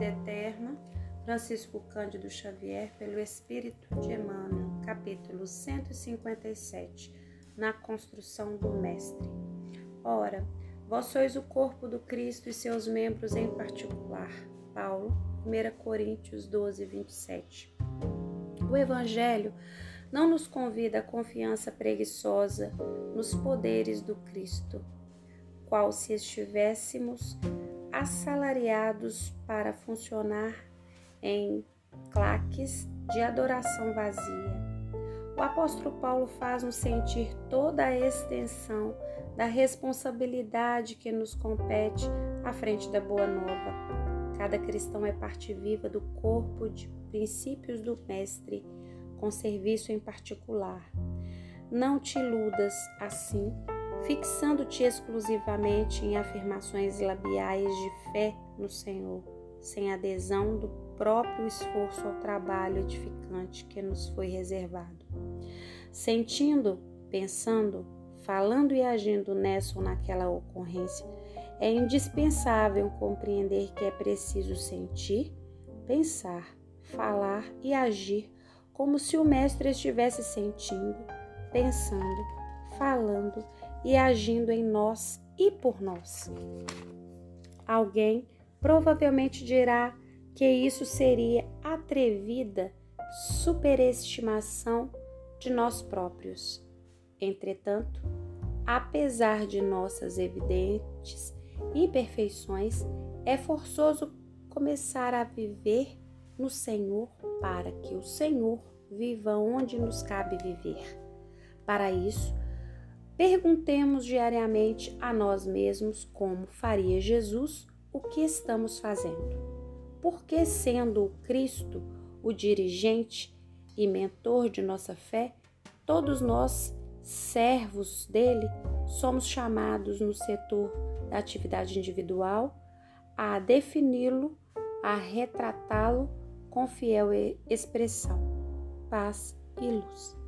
vida eterna, Francisco Cândido Xavier, pelo Espírito de Emmanuel, capítulo 157, na construção do Mestre. Ora, vós sois o corpo do Cristo e seus membros em particular. Paulo, 1 Coríntios 12, 27. O Evangelho não nos convida à confiança preguiçosa nos poderes do Cristo, qual se estivéssemos assalariados para funcionar em claques de adoração vazia. O apóstolo Paulo faz-nos sentir toda a extensão da responsabilidade que nos compete à frente da Boa Nova. Cada cristão é parte viva do corpo de princípios do Mestre, com serviço em particular. Não te iludas assim fixando-te exclusivamente em afirmações labiais de fé no Senhor, sem adesão do próprio esforço ao trabalho edificante que nos foi reservado. Sentindo, pensando, falando e agindo nessa ou naquela ocorrência, é indispensável compreender que é preciso sentir, pensar, falar e agir como se o Mestre estivesse sentindo, pensando, falando e agindo em nós e por nós. Alguém provavelmente dirá que isso seria atrevida superestimação de nós próprios. Entretanto, apesar de nossas evidentes imperfeições, é forçoso começar a viver no Senhor para que o Senhor viva onde nos cabe viver. Para isso, Perguntemos diariamente a nós mesmos como faria Jesus o que estamos fazendo. Porque, sendo o Cristo o dirigente e mentor de nossa fé, todos nós, servos dele, somos chamados no setor da atividade individual a defini-lo, a retratá-lo com fiel expressão, paz e luz.